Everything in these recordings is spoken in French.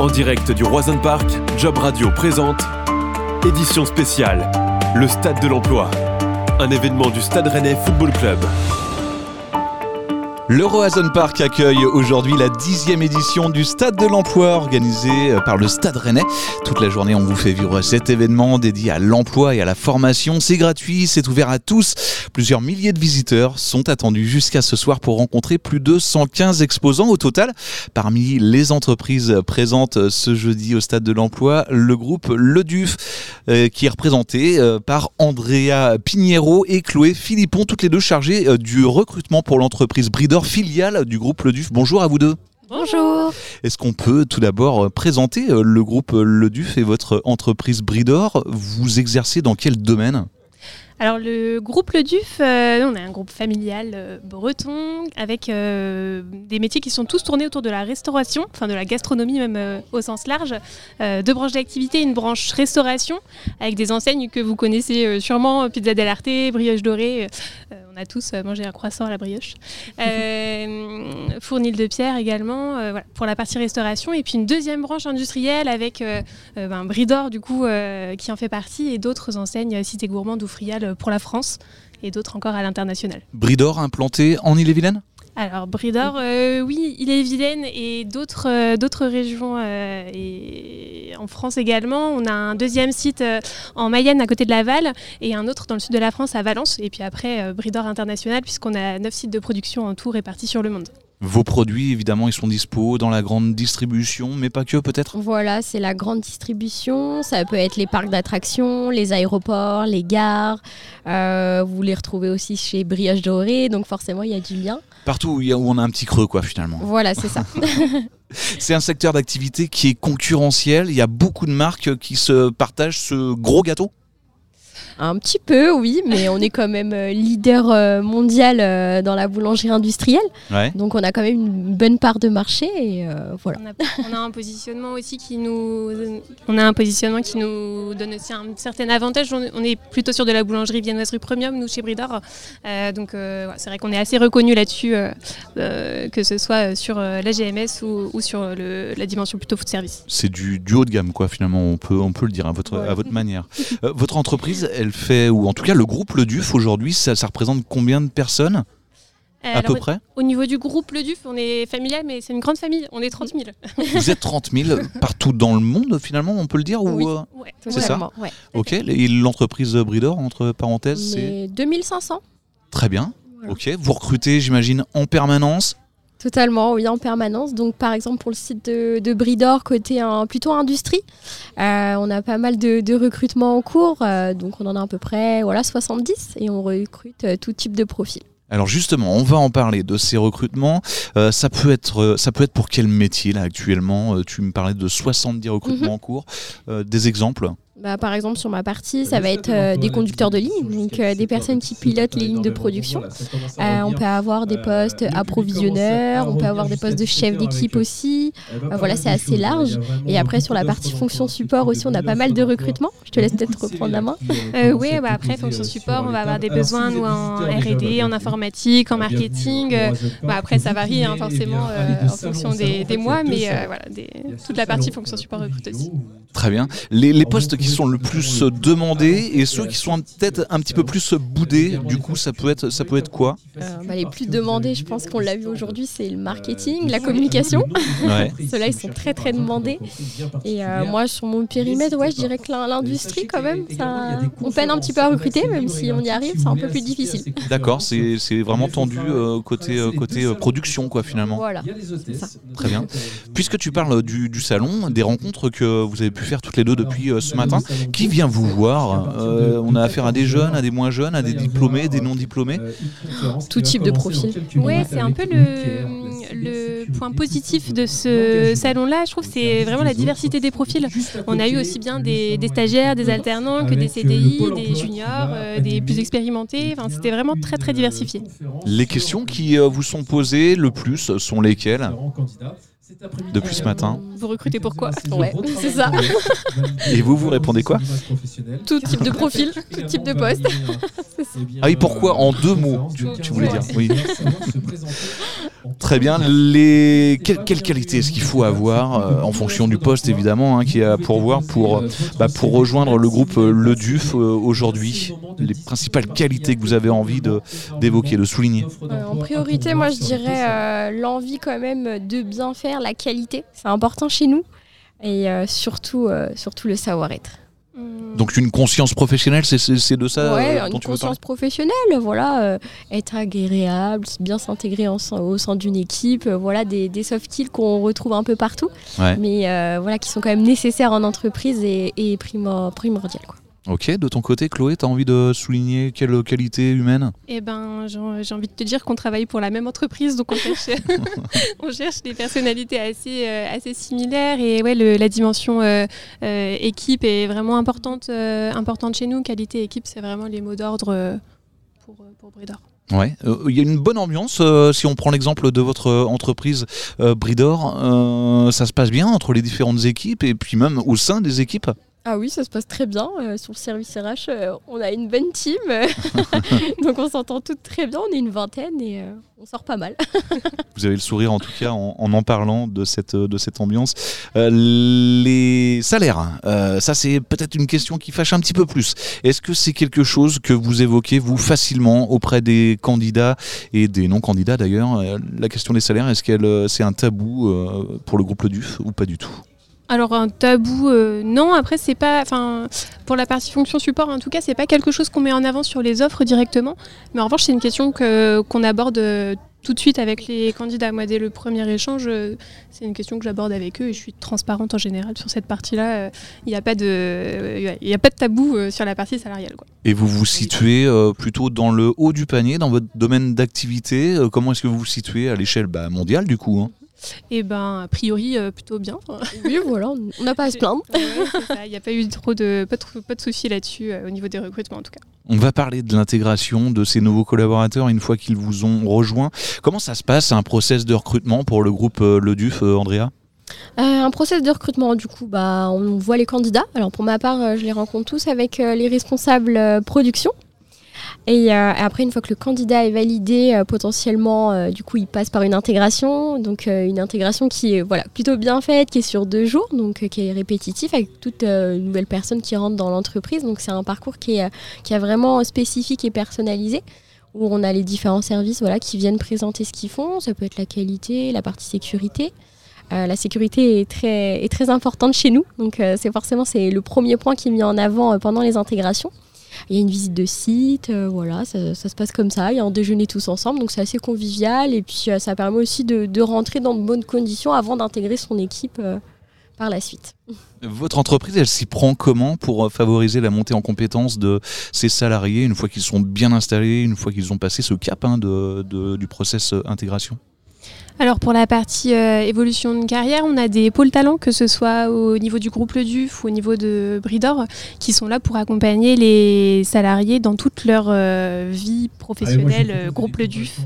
En direct du Roison Park, Job Radio présente Édition spéciale, le Stade de l'Emploi. Un événement du Stade Rennais Football Club. Le Roazhon Park accueille aujourd'hui la dixième édition du Stade de l'Emploi organisé par le Stade Rennais. Toute la journée, on vous fait vivre cet événement dédié à l'emploi et à la formation. C'est gratuit, c'est ouvert à tous. Plusieurs milliers de visiteurs sont attendus jusqu'à ce soir pour rencontrer plus de 115 exposants au total. Parmi les entreprises présentes ce jeudi au Stade de l'Emploi, le groupe Le Duf, euh, qui est représenté euh, par Andrea Pignero et Chloé Philippon, toutes les deux chargées euh, du recrutement pour l'entreprise Bridor filiale du groupe Le Duf. Bonjour à vous deux. Bonjour. Est-ce qu'on peut tout d'abord présenter le groupe Le Duf et votre entreprise Bridor? Vous exercez dans quel domaine? Alors le groupe Le Duf, euh, on est un groupe familial euh, breton avec euh, des métiers qui sont tous tournés autour de la restauration, enfin de la gastronomie même au sens large. deux branches d'activité, une branche restauration avec des enseignes que vous connaissez sûrement, Pizza dell'Arte, Brioche Dorée, a tous mangé un croissant à la brioche. Fournil de pierre également, voilà, pour la partie restauration. Et puis une deuxième branche industrielle avec ben, Bridor du coup qui en fait partie et d'autres enseignes Cité Gourmande ou Frial pour la France et d'autres encore à l'international. Bridor implanté en Ille-et-Vilaine? Alors Bridor, euh, oui, il est vilaine et d'autres euh, régions euh, et en France également. On a un deuxième site en Mayenne à côté de Laval et un autre dans le sud de la France à Valence. Et puis après Bridor international puisqu'on a neuf sites de production en tout répartis sur le monde. Vos produits, évidemment, ils sont dispo dans la grande distribution, mais pas que peut-être? Voilà, c'est la grande distribution. Ça peut être les parcs d'attractions, les aéroports, les gares. Euh, vous les retrouvez aussi chez Brioche Dorée, donc forcément, il y a du lien. Partout où, on a un petit creux, quoi, finalement. Voilà, c'est ça. c'est un secteur d'activité qui est concurrentiel. Il y a beaucoup de marques qui se partagent ce gros gâteau un petit peu, oui, mais on est quand même euh, leader euh, mondial euh, dans la boulangerie industrielle. Donc on a quand même une bonne part de marché et voilà. On a, un positionnement aussi qui nous, on a un positionnement qui nous donne aussi un certain avantage. On, est plutôt sur de la boulangerie viennoiserie premium, nous chez Bridor. donc c'est vrai qu'on est assez reconnu là-dessus, que ce soit sur la GMS ou, sur la dimension plutôt food service. C'est du, haut de gamme, quoi. Finalement, on peut, on peut le dire à votre, à votre manière. votre entreprise, elle fait, ou en tout cas le groupe Le Duf aujourd'hui, ça, représente combien de personnes à peu près Au niveau du groupe Le Duf, on est familial, mais c'est une grande famille, on est 30 000. Vous êtes 30 000 partout dans le monde, finalement, on peut le dire Oui, euh, c'est ça Ok, et l'entreprise Bridor, entre parenthèses, c'est 2500. Très bien, ok. Vous recrutez, j'imagine, en permanence Totalement, oui, en permanence. Donc, par exemple, pour le site de, Bridor, côté un, plutôt industrie, euh, on a pas mal de, recrutements en cours. Euh, donc, on en a à peu près voilà, 70 et on recrute euh, tout type de profil. Alors justement, on va en parler de ces recrutements. ça, peut être, ça peut être pour quel métier là actuellement? Tu me parlais de 70 recrutements mhm. en cours. des exemples? Bah, par exemple, sur ma partie, ça va être euh, des conducteurs de ligne, donc euh, des personnes qui pilotent les lignes de production. Euh, on peut avoir des postes approvisionneurs, on peut avoir des postes de chef d'équipe aussi. voilà, c'est assez large. Et après, sur la partie fonction support aussi, on a pas mal de recrutements. Je te laisse peut-être reprendre la main. oui, bah, après, fonction support, on va avoir des besoins nous, en RD, en informatique, en marketing. Bah, après, ça varie hein, forcément en fonction des, mois, mais voilà, toute la partie fonction support recrute aussi. Très bien. Les, les postes qui sont le plus demandés et ceux qui sont peut-être un petit peu plus boudés. Du coup, ça peut être, ça peut être quoi euh, bah, Les plus demandés, je pense qu'on l'a vu aujourd'hui, c'est le marketing, la communication. Ceux-là, ils sont très très demandés. Et euh, moi, sur mon périmètre, ouais, je dirais que l'industrie, quand même, ça, on peine un petit peu à recruter, même si on y arrive, c'est un peu plus difficile. D'accord, c'est vraiment tendu euh, côté, côté production, quoi, finalement. Voilà, Très bien. Puisque tu parles du, du, salon, des rencontres que vous avez pu faire toutes les deux depuis ce matin, qui vient vous voir euh, On a affaire à des jeunes, à des moins jeunes, à des diplômés, des non diplômés Tout type de profil. Oui, c'est un peu le, le point positif de ce salon-là. Je trouve c'est vraiment la diversité des profils. On a eu aussi bien des, stagiaires, des alternants que des CDI, des juniors, euh, des plus expérimentés. Enfin, C'était vraiment très très diversifié. Les questions qui euh, vous sont posées le plus sont lesquelles? Depuis ce matin. Vous recrutez pourquoi Ouais, c'est ça. Et vous, vous répondez quoi Tout type de profil, tout type de poste. ah oui, pourquoi En deux mots, tu, voulais dire. Oui. Très bien. Les... Quelle, qualité est-ce qu'il faut avoir en fonction du poste évidemment hein, qui est à pourvoir pour, bah, pour rejoindre le groupe Le Duf aujourd'hui Les principales qualités que vous avez envie d'évoquer, de, souligner En priorité, moi je dirais l'envie quand même de bien faire, la qualité. C'est important chez nous et surtout, surtout le savoir-être. Hmm. Donc une conscience professionnelle, c'est de ça ouais, euh, une conscience professionnelle, voilà, euh, être agréable, bien s'intégrer au sein d'une équipe, euh, voilà, des, soft skills qu'on retrouve un peu partout, mais voilà, qui sont quand même nécessaires en entreprise et, et primordiales. Quoi. Ok, de ton côté, Chloé, tu as envie de souligner quelle qualité humaine? Eh ben, j'ai envie de te dire qu'on travaille pour la même entreprise, donc on cherche, on cherche des personnalités assez, euh, assez similaires. Et ouais, la dimension euh, euh, équipe est vraiment importante, importante chez nous. Qualité équipe, c'est vraiment les mots d'ordre pour, pour Bridor. Ouais, il y a une bonne ambiance. si on prend l'exemple de votre entreprise Bridor, ça se passe bien entre les différentes équipes et puis même au sein des équipes? Ah oui, ça se passe très bien. Euh, sur le service RH, euh, on a une bonne team. Donc on s'entend toutes très bien. On est une vingtaine et euh, on sort pas mal. Vous avez le sourire en tout cas en en, parlant de cette, de cette ambiance. les salaires, ça c'est peut-être une question qui fâche un petit peu plus. Est-ce que c'est quelque chose que vous évoquez, vous, facilement auprès des candidats et des non-candidats d'ailleurs? La question des salaires, est-ce que c'est un tabou pour le groupe Le Duf ou pas du tout? Alors un tabou, euh, non. Après, c'est pas, enfin, pour la partie fonction support, en tout cas, c'est pas quelque chose qu'on met en avant sur les offres directement. Mais en revanche, c'est une question que qu'on aborde euh, tout de suite avec les candidats. Moi, dès le premier échange, euh, c'est une question que j'aborde avec eux et je suis transparente en général sur cette partie-là. Il n'y a pas de, tabou sur la partie salariale. Et vous vous situez plutôt dans le haut du panier, dans votre domaine d'activité. comment est-ce que vous vous situez à l'échelle bah, mondiale du coup hein? Eh ben, a priori, euh, plutôt bien. Oui, voilà, on n'a pas à se plaindre. Il n'y a pas eu trop de, pas de, pas de soucis là-dessus, euh, au niveau des recrutements en tout cas. On va parler de l'intégration de ces nouveaux collaborateurs une fois qu'ils vous ont rejoint. Comment ça se passe, un process de recrutement pour le groupe euh, Le Duf, Andrea? Un process de recrutement, du coup, bah, on voit les candidats. Alors pour ma part, je les rencontre tous avec les responsables production et euh, après, une fois que le candidat est validé, euh, potentiellement, euh, du coup, il passe par une intégration. Donc, une intégration qui est voilà, plutôt bien faite, qui est sur deux jours, donc qui est répétitif avec toute nouvelle personne qui rentre dans l'entreprise. Donc, c'est un parcours qui est, qui est vraiment spécifique et personnalisé où on a les différents services voilà, qui viennent présenter ce qu'ils font. Ça peut être la qualité, la partie sécurité. la sécurité est très, est très importante chez nous, donc c'est forcément c'est le premier point qui est mis en avant pendant les intégrations. Il y a une visite de site, euh, voilà, ça, se passe comme ça. Il y a un déjeuner tous ensemble, donc c'est assez convivial. Et puis euh, ça permet aussi de, rentrer dans de bonnes conditions avant d'intégrer son équipe euh, par la suite. Votre entreprise, elle s'y prend comment pour favoriser la montée en compétences de ses salariés une fois qu'ils sont bien installés, une fois qu'ils ont passé ce cap hein, du process intégration? Alors pour la partie euh, évolution de carrière, on a des pôles talents, que ce soit au niveau du groupe Le Duf ou au niveau de Bridor, qui sont là pour accompagner les salariés dans toute leur euh, vie professionnelle, euh, groupe Le Duf,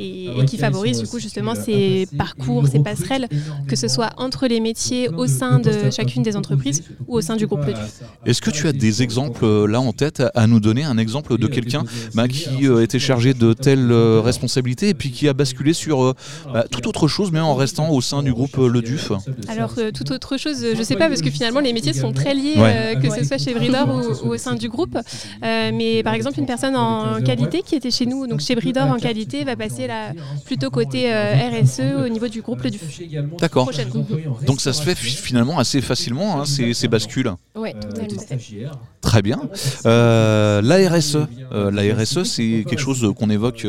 et, qui favorisent du coup justement ces parcours, ces passerelles, que ce soit entre les métiers au sein de chacune des entreprises ou au sein du groupe Le Duf. Est-ce que tu as des exemples là en tête à nous donner, un exemple de quelqu'un bah, qui était chargé de telle responsabilité et puis qui a basculé sur euh, bah, tout autre chose, mais en restant au sein du groupe euh, Le Duf Alors, euh, tout autre chose, je ne sais pas, parce que finalement, les métiers sont très liés, que ce soit chez Bridor ou, au sein du groupe. mais par exemple, une personne en qualité qui était chez nous, donc chez Bridor en qualité, va passer là, plutôt côté RSE au niveau du groupe Le Duf. D'accord. Donc ça se fait finalement assez facilement, hein, ces, bascules. Oui, Très bien. la RSE, la RSE, c'est quelque chose qu'on évoque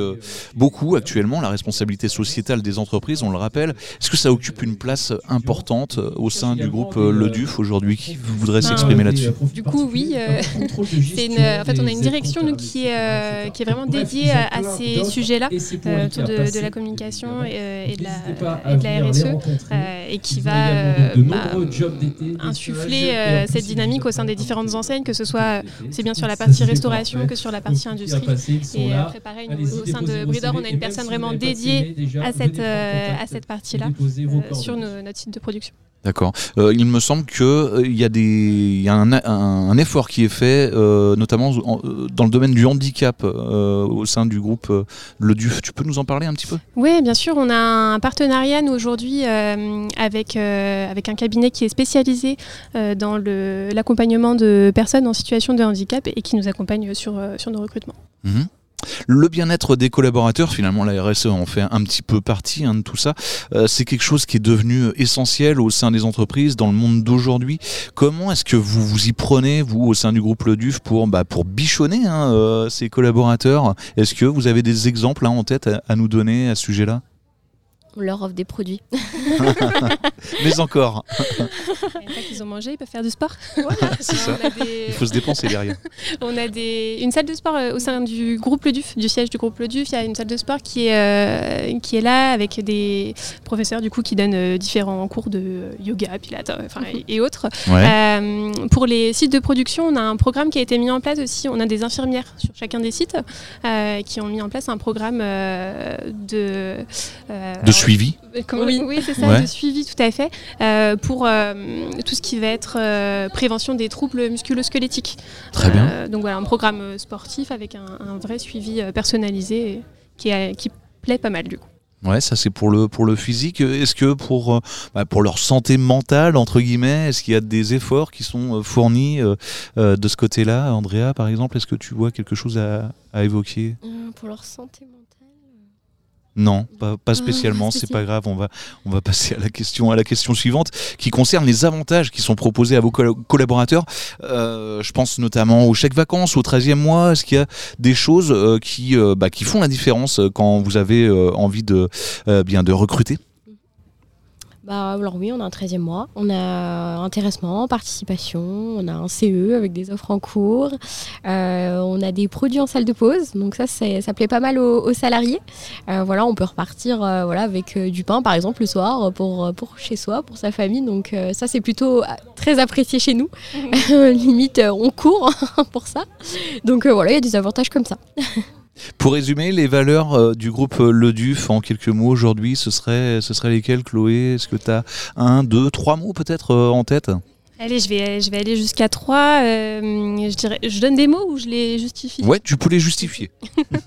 beaucoup actuellement, la responsabilité sociétale des entreprises, on le rappelle. Est-ce que ça occupe une place importante au sein du groupe euh, Le Duf aujourd'hui? Qui voudrait s'exprimer là-dessus? Du coup, oui. Euh, en fait, on a une direction nous, qui, est, euh, qui est vraiment dédiée à, ces sujets-là, autour de, la communication et, de, la, RSE, et qui va bah, insuffler cette dynamique au sein des différentes enseignes, que ce soit c'est bien sur la partie restauration que sur la partie industrie. Et après, pareil, au sein de Bridor, on a une personne vraiment dédiée à cette, euh, à cette partie-là euh, sur notre site de production. D'accord. Euh, il me semble qu'il euh, y a, des, y a un, effort qui est fait, euh, notamment dans le domaine du handicap au sein du groupe Le DUF. Tu peux nous en parler un petit peu? Oui, bien sûr. On a un partenariat, nous, aujourd'hui, avec, avec un cabinet qui est spécialisé dans l'accompagnement de personnes en situation de handicap et qui nous accompagne sur, sur nos recrutements. Mhm. Le bien-être des collaborateurs, finalement la RSE en fait un petit peu partie hein, de tout ça, euh, c'est quelque chose qui est devenu essentiel au sein des entreprises, dans le monde d'aujourd'hui. Comment est-ce que vous vous y prenez, vous, au sein du groupe Le Duf, pour, bah, pour bichonner hein, euh, ces collaborateurs? Est-ce que vous avez des exemples hein, en tête à nous donner à ce sujet-là? On leur offre des produits. Mais encore. Une fois qu'ils ont mangé, ils peuvent faire du sport. c'est ça. Il faut se dépenser derrière. on a des... une salle de sport euh, au sein du groupe Le Duf, du siège du groupe Le Duf. Il y a une salle de sport qui est, euh, qui est là avec des professeurs du coup qui donnent euh, différents cours de yoga, pilates et, autres. pour les sites de production, on a un programme qui a été mis en place aussi. On a des infirmières sur chacun des sites qui ont mis en place un programme de, de suivi Oui, c'est ça, de suivi tout à fait, euh, pour euh, tout ce qui va être euh, prévention des troubles musculo-squelettiques. Très bien. donc voilà, un programme sportif avec un, vrai suivi personnalisé qui, qui plaît pas mal du coup. Ouais, ça c'est pour le pour le physique. Est-ce que pour bah, pour leur santé mentale entre guillemets, est-ce qu'il y a des efforts qui sont fournis de ce côté-là, Andrea par exemple? Est-ce que tu vois quelque chose à, à évoquer? Pour leur santé mentale. Non, pas, ah, spécialement, c'est pas grave, on va, on va passer à la, question, à la question suivante qui concerne les avantages qui sont proposés à vos collaborateurs. Euh, je pense notamment au chèque vacances, au 13e mois. Est-ce qu'il y a des choses euh, qui, euh, bah, qui font la différence quand vous avez envie de, bien, de recruter? Bah, alors oui, on a un 13e mois, on a intéressement, participation, on a un CE avec des offres en cours, euh, on a des produits en salle de pause, donc ça, ça plaît pas mal aux, salariés. Euh, voilà, on peut repartir euh, voilà, avec du pain par exemple le soir pour, pour chez soi, pour sa famille, donc ça c'est plutôt très apprécié chez nous. Limite, on court pour ça. Donc voilà, il y a des avantages comme ça. Pour résumer, les valeurs euh, du groupe euh, Le Duf en quelques mots aujourd'hui, ce serait, ce serait lesquelles, Chloé? Est-ce que tu as un, deux, trois mots peut-être euh, en tête? Allez, je vais, je vais aller jusqu'à 3. Euh, je, dirais, je donne des mots ou je les justifie? Ouais, tu peux les justifier.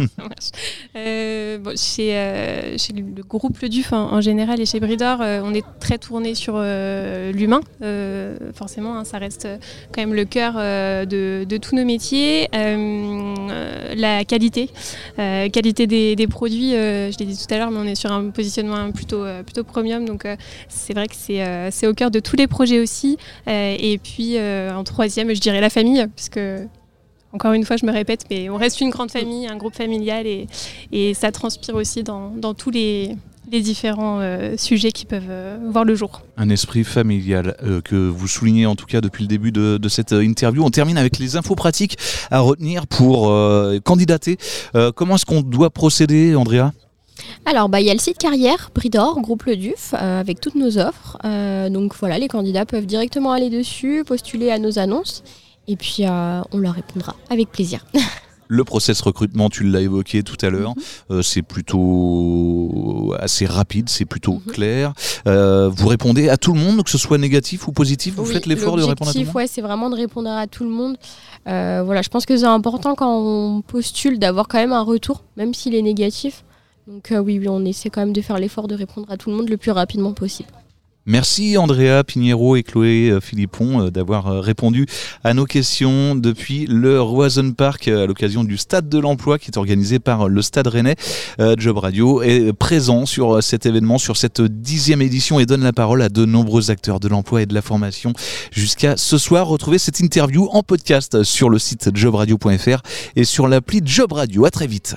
euh, bon, chez, euh, chez, le groupe Le Duf en, général et chez Bridor, on est très tourné sur l'humain. forcément, hein, ça reste quand même le cœur de, de, tous nos métiers. la qualité, qualité des, des produits, je l'ai dit tout à l'heure, mais on est sur un positionnement plutôt, plutôt premium. Donc, c'est vrai que c'est au cœur de tous les projets aussi. Euh, et puis euh, en troisième, je dirais la famille, parce que encore une fois, je me répète, mais on reste une grande famille, un groupe familial, et, ça transpire aussi dans, tous les, les différents euh, sujets qui peuvent voir le jour. Un esprit familial que vous soulignez en tout cas depuis le début de, de cette interview. On termine avec les infos pratiques à retenir pour candidater. comment est-ce qu'on doit procéder, Andrea? Alors, bah, il y a le site carrière, Bridor, groupe Le Duf, euh, avec toutes nos offres. Euh, donc voilà, les candidats peuvent directement aller dessus, postuler à nos annonces, et puis euh, on leur répondra avec plaisir. Le process recrutement, tu l'as évoqué tout à l'heure, mhm. c'est plutôt assez rapide, c'est plutôt mhm. clair. vous répondez à tout le monde, que ce soit négatif ou positif, vous faites l'effort de répondre à tout le monde ouais, c'est vraiment de répondre à tout le monde. voilà, je pense que c'est important quand on postule d'avoir quand même un retour, même s'il est négatif. Donc euh, oui, on essaie quand même de faire l'effort de répondre à tout le monde le plus rapidement possible. Merci Andrea Pignero et Chloé euh, Philippon euh, d'avoir répondu à nos questions depuis le Roison Park à l'occasion du Stade de l'Emploi qui est organisé par le Stade Rennais. Job Radio est présent sur cet événement, sur cette dixième édition et donne la parole à de nombreux acteurs de l'emploi et de la formation. Jusqu'à ce soir, retrouvez cette interview en podcast sur le site jobradio.fr et sur l'appli Job Radio. À très vite.